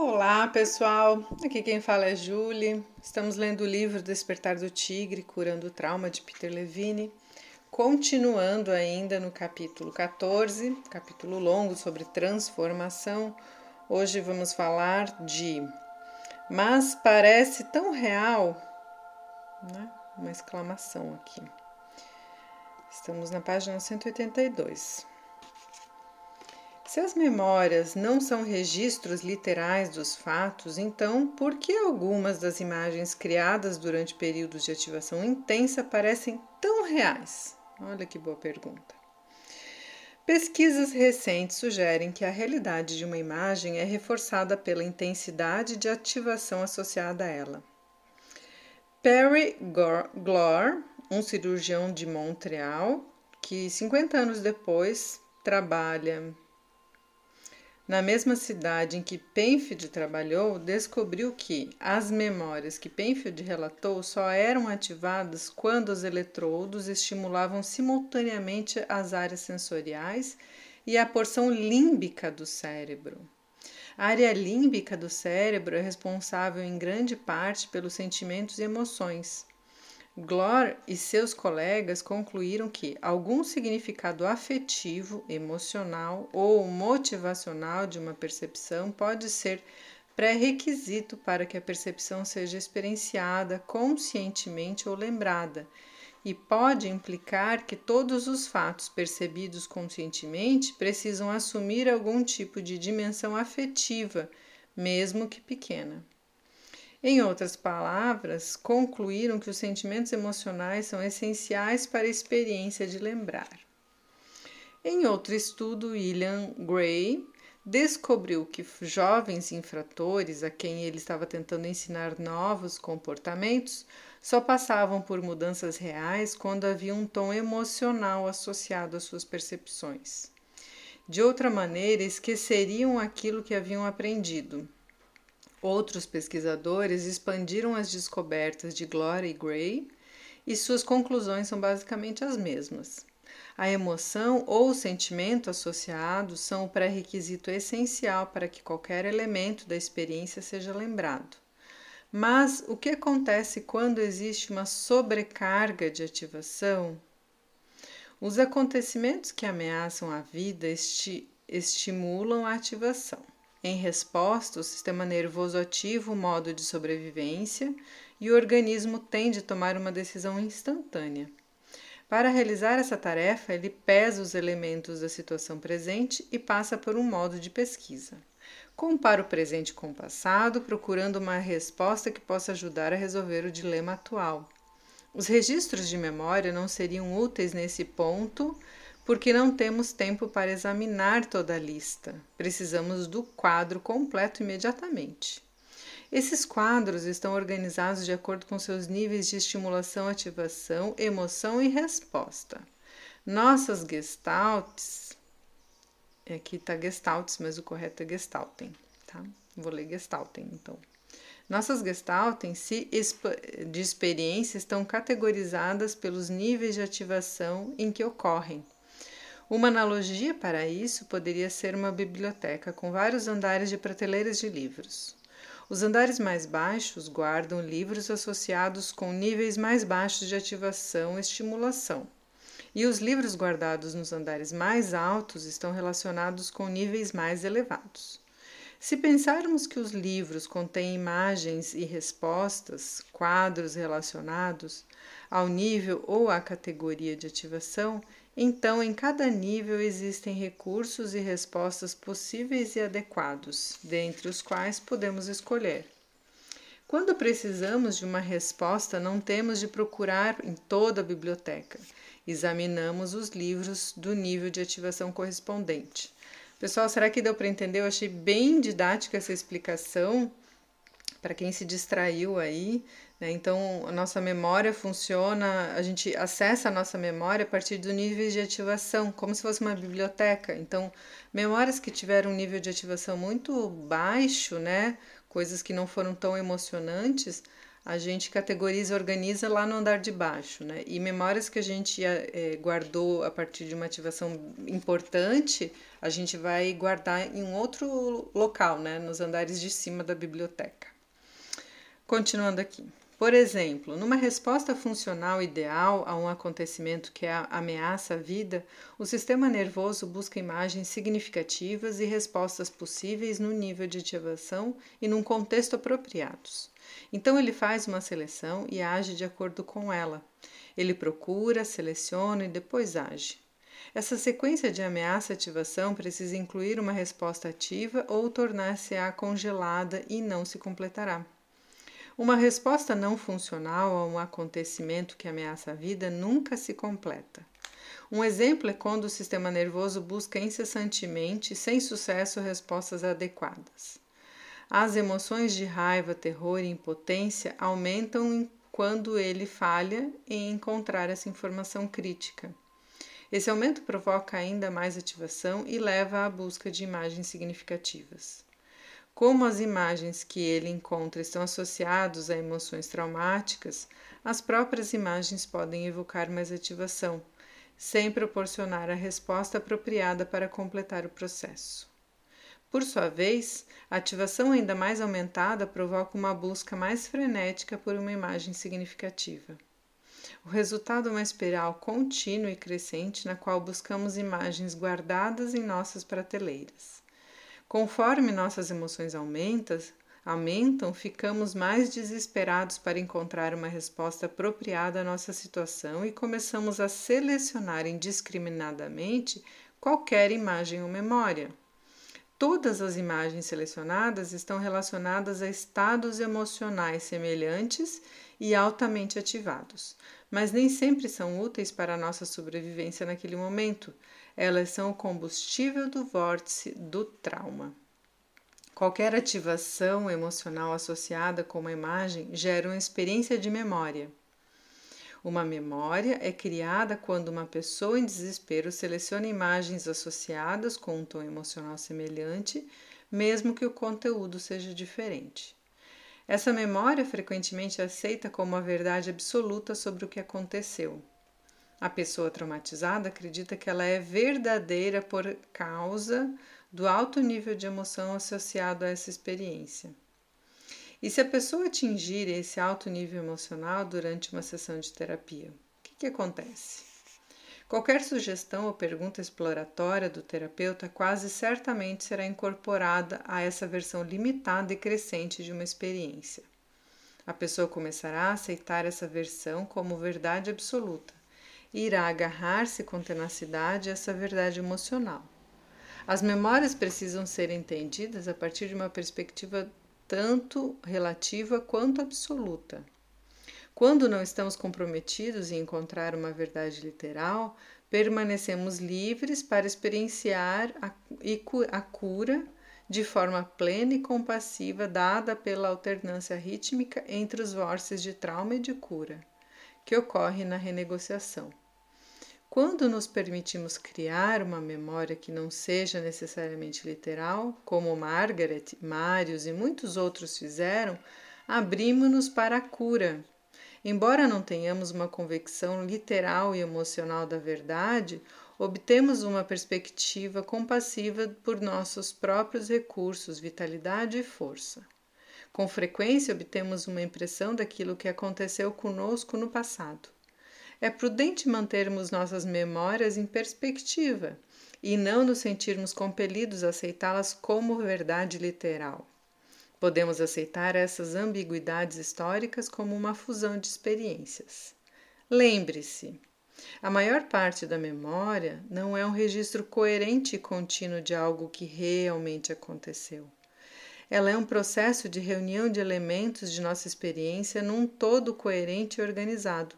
Olá, pessoal. Aqui quem fala é Julie. Estamos lendo o livro Despertar do Tigre, Curando o Trauma de Peter Levine. Continuando ainda no capítulo 14, capítulo longo sobre transformação. Hoje vamos falar de Mas parece tão real, né? Uma exclamação aqui. Estamos na página 182. Se as memórias não são registros literais dos fatos, então por que algumas das imagens criadas durante períodos de ativação intensa parecem tão reais? Olha que boa pergunta. Pesquisas recentes sugerem que a realidade de uma imagem é reforçada pela intensidade de ativação associada a ela. Perry Glore, um cirurgião de Montreal, que 50 anos depois trabalha na mesma cidade em que Penfield trabalhou, descobriu que as memórias que Penfield relatou só eram ativadas quando os eletrodos estimulavam simultaneamente as áreas sensoriais e a porção límbica do cérebro. A área límbica do cérebro é responsável em grande parte pelos sentimentos e emoções. Glor e seus colegas concluíram que algum significado afetivo, emocional ou motivacional de uma percepção pode ser pré-requisito para que a percepção seja experienciada conscientemente ou lembrada, e pode implicar que todos os fatos percebidos conscientemente precisam assumir algum tipo de dimensão afetiva, mesmo que pequena. Em outras palavras, concluíram que os sentimentos emocionais são essenciais para a experiência de lembrar. Em outro estudo, William Gray descobriu que jovens infratores a quem ele estava tentando ensinar novos comportamentos só passavam por mudanças reais quando havia um tom emocional associado às suas percepções. De outra maneira, esqueceriam aquilo que haviam aprendido. Outros pesquisadores expandiram as descobertas de Gloria Gray e suas conclusões são basicamente as mesmas. A emoção ou o sentimento associados são o pré-requisito essencial para que qualquer elemento da experiência seja lembrado. Mas o que acontece quando existe uma sobrecarga de ativação? Os acontecimentos que ameaçam a vida esti estimulam a ativação. Em resposta, o sistema nervoso ativa o modo de sobrevivência e o organismo tende a tomar uma decisão instantânea. Para realizar essa tarefa, ele pesa os elementos da situação presente e passa por um modo de pesquisa. Compara o presente com o passado, procurando uma resposta que possa ajudar a resolver o dilema atual. Os registros de memória não seriam úteis nesse ponto, porque não temos tempo para examinar toda a lista. Precisamos do quadro completo imediatamente. Esses quadros estão organizados de acordo com seus níveis de estimulação, ativação, emoção e resposta. Nossas gestalts, aqui está gestalts, mas o correto é gestalten, tá? Vou ler gestalten, então. Nossas gestalten de experiência estão categorizadas pelos níveis de ativação em que ocorrem. Uma analogia para isso poderia ser uma biblioteca com vários andares de prateleiras de livros. Os andares mais baixos guardam livros associados com níveis mais baixos de ativação e estimulação, e os livros guardados nos andares mais altos estão relacionados com níveis mais elevados. Se pensarmos que os livros contêm imagens e respostas, quadros relacionados ao nível ou à categoria de ativação, então, em cada nível existem recursos e respostas possíveis e adequados, dentre os quais podemos escolher. Quando precisamos de uma resposta, não temos de procurar em toda a biblioteca. Examinamos os livros do nível de ativação correspondente. Pessoal, será que deu para entender? Eu achei bem didática essa explicação para quem se distraiu aí. Né? Então, a nossa memória funciona, a gente acessa a nossa memória a partir do nível de ativação, como se fosse uma biblioteca. Então, memórias que tiveram um nível de ativação muito baixo, né? coisas que não foram tão emocionantes, a gente categoriza, organiza lá no andar de baixo, né? E memórias que a gente é, guardou a partir de uma ativação importante, a gente vai guardar em um outro local, né? Nos andares de cima da biblioteca. Continuando aqui. Por exemplo, numa resposta funcional ideal a um acontecimento que ameaça a vida, o sistema nervoso busca imagens significativas e respostas possíveis no nível de ativação e num contexto apropriados. Então ele faz uma seleção e age de acordo com ela. Ele procura, seleciona e depois age. Essa sequência de ameaça-ativação precisa incluir uma resposta ativa ou tornar-se-á congelada e não se completará. Uma resposta não funcional a um acontecimento que ameaça a vida nunca se completa. Um exemplo é quando o sistema nervoso busca incessantemente, sem sucesso, respostas adequadas. As emoções de raiva, terror e impotência aumentam quando ele falha em encontrar essa informação crítica. Esse aumento provoca ainda mais ativação e leva à busca de imagens significativas. Como as imagens que ele encontra estão associadas a emoções traumáticas, as próprias imagens podem evocar mais ativação, sem proporcionar a resposta apropriada para completar o processo. Por sua vez, a ativação ainda mais aumentada provoca uma busca mais frenética por uma imagem significativa. O resultado é uma espiral contínua e crescente na qual buscamos imagens guardadas em nossas prateleiras. Conforme nossas emoções aumentam, aumentam, ficamos mais desesperados para encontrar uma resposta apropriada à nossa situação e começamos a selecionar indiscriminadamente qualquer imagem ou memória. Todas as imagens selecionadas estão relacionadas a estados emocionais semelhantes e altamente ativados, mas nem sempre são úteis para a nossa sobrevivência naquele momento, elas são o combustível do vórtice do trauma. Qualquer ativação emocional associada com uma imagem gera uma experiência de memória. Uma memória é criada quando uma pessoa em desespero seleciona imagens associadas com um tom emocional semelhante, mesmo que o conteúdo seja diferente. Essa memória frequentemente é aceita como a verdade absoluta sobre o que aconteceu. A pessoa traumatizada acredita que ela é verdadeira por causa do alto nível de emoção associado a essa experiência. E se a pessoa atingir esse alto nível emocional durante uma sessão de terapia, o que, que acontece? Qualquer sugestão ou pergunta exploratória do terapeuta quase certamente será incorporada a essa versão limitada e crescente de uma experiência. A pessoa começará a aceitar essa versão como verdade absoluta irá agarrar-se com tenacidade a essa verdade emocional. As memórias precisam ser entendidas a partir de uma perspectiva tanto relativa quanto absoluta. Quando não estamos comprometidos em encontrar uma verdade literal, permanecemos livres para experienciar a, cura de forma plena e compassiva, dada pela alternância rítmica entre os vórtices de trauma e de cura que ocorre na renegociação. Quando nos permitimos criar uma memória que não seja necessariamente literal, como Margaret, Marius e muitos outros fizeram, abrimos-nos para a cura. Embora não tenhamos uma convicção literal e emocional da verdade, obtemos uma perspectiva compassiva por nossos próprios recursos, vitalidade e força. Com frequência obtemos uma impressão daquilo que aconteceu conosco no passado. É prudente mantermos nossas memórias em perspectiva e não nos sentirmos compelidos a aceitá-las como verdade literal. Podemos aceitar essas ambiguidades históricas como uma fusão de experiências. Lembre-se, a maior parte da memória não é um registro coerente e contínuo de algo que realmente aconteceu. Ela é um processo de reunião de elementos de nossa experiência num todo coerente e organizado.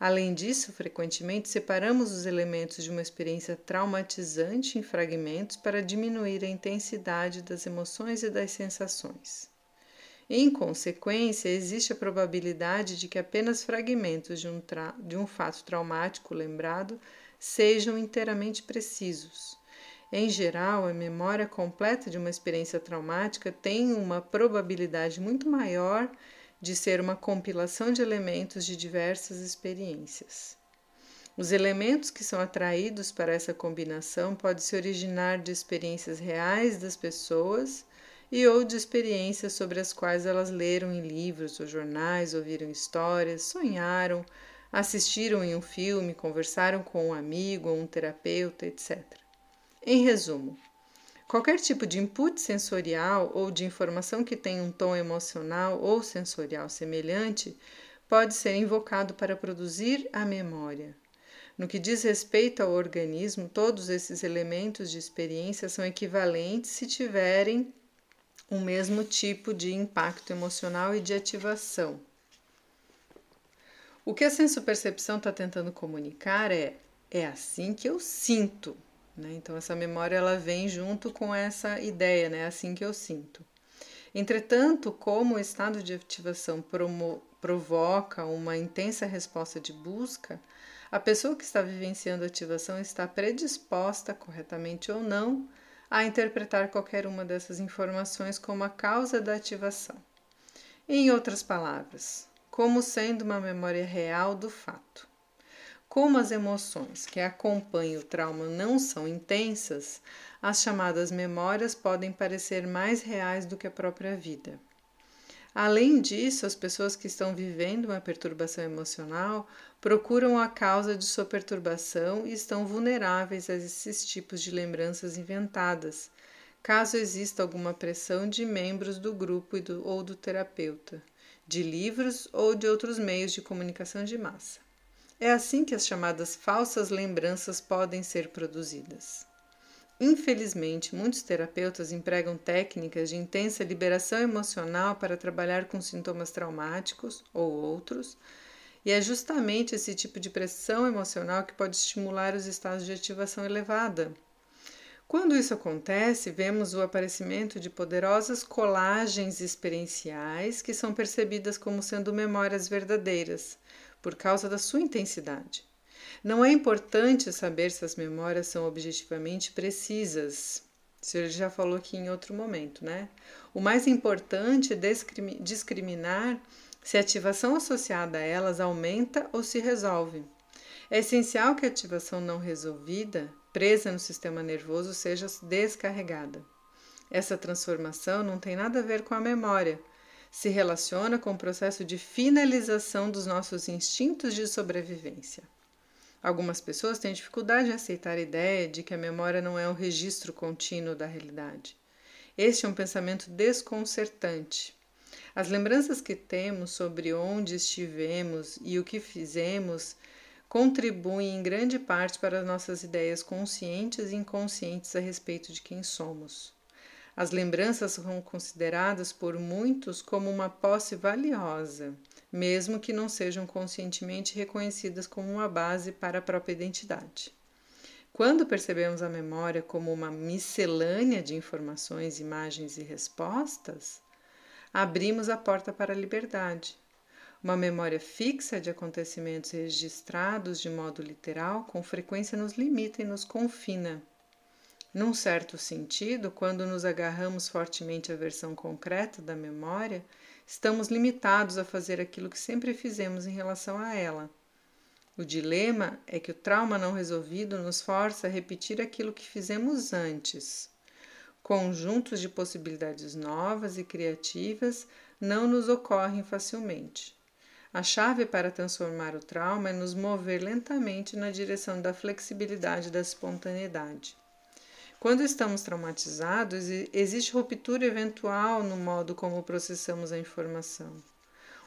Além disso, frequentemente separamos os elementos de uma experiência traumatizante em fragmentos para diminuir a intensidade das emoções e das sensações. Em consequência, existe a probabilidade de que apenas fragmentos de um, de um fato traumático lembrado sejam inteiramente precisos. Em geral, a memória completa de uma experiência traumática tem uma probabilidade muito maior de ser uma compilação de elementos de diversas experiências. Os elementos que são atraídos para essa combinação podem se originar de experiências reais das pessoas e ou de experiências sobre as quais elas leram em livros ou jornais, ouviram histórias, sonharam, assistiram em um filme, conversaram com um amigo ou um terapeuta, etc. Em resumo, qualquer tipo de input sensorial ou de informação que tenha um tom emocional ou sensorial semelhante pode ser invocado para produzir a memória. No que diz respeito ao organismo, todos esses elementos de experiência são equivalentes se tiverem o mesmo tipo de impacto emocional e de ativação. O que a sensopercepção está tentando comunicar é é assim que eu sinto. Né? Então, essa memória ela vem junto com essa ideia, né? É assim que eu sinto. Entretanto, como o estado de ativação provoca uma intensa resposta de busca, a pessoa que está vivenciando a ativação está predisposta, corretamente ou não, a interpretar qualquer uma dessas informações como a causa da ativação. Em outras palavras, como sendo uma memória real do fato. Como as emoções que acompanham o trauma não são intensas, as chamadas memórias podem parecer mais reais do que a própria vida. Além disso, as pessoas que estão vivendo uma perturbação emocional procuram a causa de sua perturbação e estão vulneráveis a esses tipos de lembranças inventadas, caso exista alguma pressão de membros do grupo do, ou do terapeuta, de livros ou de outros meios de comunicação de massa. É assim que as chamadas falsas lembranças podem ser produzidas. Infelizmente, muitos terapeutas empregam técnicas de intensa liberação emocional para trabalhar com sintomas traumáticos ou outros, e é justamente esse tipo de pressão emocional que pode estimular os estados de ativação elevada. Quando isso acontece, vemos o aparecimento de poderosas colagens experienciais que são percebidas como sendo memórias verdadeiras, por causa da sua intensidade. Não é importante saber se as memórias são objetivamente precisas. Isso ele já falou aqui em outro momento, né? O mais importante é discriminar se a ativação associada a elas aumenta ou se resolve. É essencial que a ativação não resolvida, presa no sistema nervoso, seja descarregada. Essa transformação não tem nada a ver com a memória, se relaciona com o processo de finalização dos nossos instintos de sobrevivência. Algumas pessoas têm dificuldade em aceitar a ideia de que a memória não é um registro contínuo da realidade. Este é um pensamento desconcertante. As lembranças que temos sobre onde estivemos e o que fizemos contribuem em grande parte para nossas ideias conscientes e inconscientes a respeito de quem somos. As lembranças são consideradas por muitos como uma posse valiosa mesmo que não sejam conscientemente reconhecidas como uma base para a própria identidade. Quando percebemos a memória como uma miscelânea de informações, imagens e respostas, abrimos a porta para a liberdade. Uma memória fixa de acontecimentos registrados de modo literal com frequência nos limita e nos confina. Num certo sentido, quando nos agarramos fortemente à versão concreta da memória, estamos limitados a fazer aquilo que sempre fizemos em relação a ela. O dilema é que o trauma não resolvido nos força a repetir aquilo que fizemos antes. Conjuntos de possibilidades novas e criativas não nos ocorrem facilmente. A chave para transformar o trauma é nos mover lentamente na direção da flexibilidade e da espontaneidade. Quando estamos traumatizados, existe ruptura eventual no modo como processamos a informação.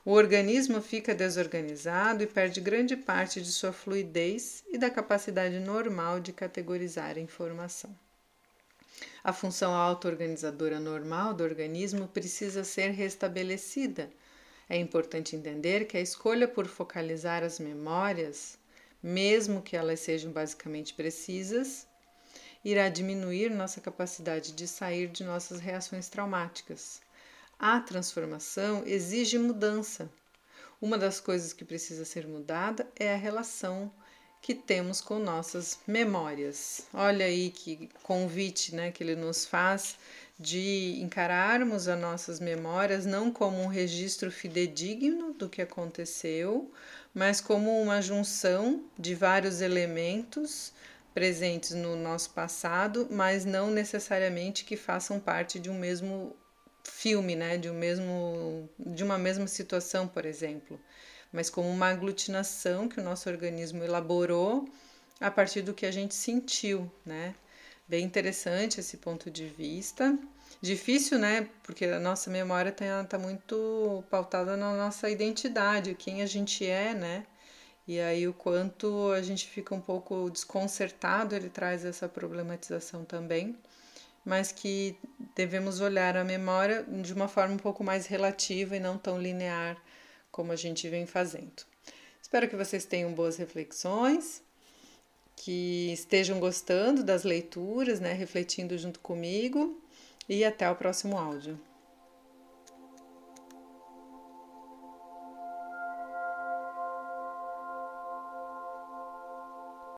O organismo fica desorganizado e perde grande parte de sua fluidez e da capacidade normal de categorizar a informação. A função auto-organizadora normal do organismo precisa ser restabelecida. É importante entender que a escolha por focalizar as memórias, mesmo que elas sejam basicamente precisas, irá diminuir nossa capacidade de sair de nossas reações traumáticas. A transformação exige mudança. Uma das coisas que precisa ser mudada é a relação que temos com nossas memórias. Olha aí que convite né, que ele nos faz de encararmos as nossas memórias não como um registro fidedigno do que aconteceu, mas como uma junção de vários elementos presentes no nosso passado, mas não necessariamente que façam parte de um mesmo filme, né, de um mesmo de uma mesma situação, por exemplo, mas como uma aglutinação que o nosso organismo elaborou a partir do que a gente sentiu, né? Bem interessante esse ponto de vista. Difícil, né? Porque a nossa memória está tá muito pautada na nossa identidade, quem a gente é, né? E aí o quanto a gente fica um pouco desconcertado, ele traz essa problematização também, mas que devemos olhar a memória de uma forma um pouco mais relativa e não tão linear como a gente vem fazendo. Espero que vocês tenham boas reflexões que estejam gostando das leituras, né, refletindo junto comigo e até o próximo áudio.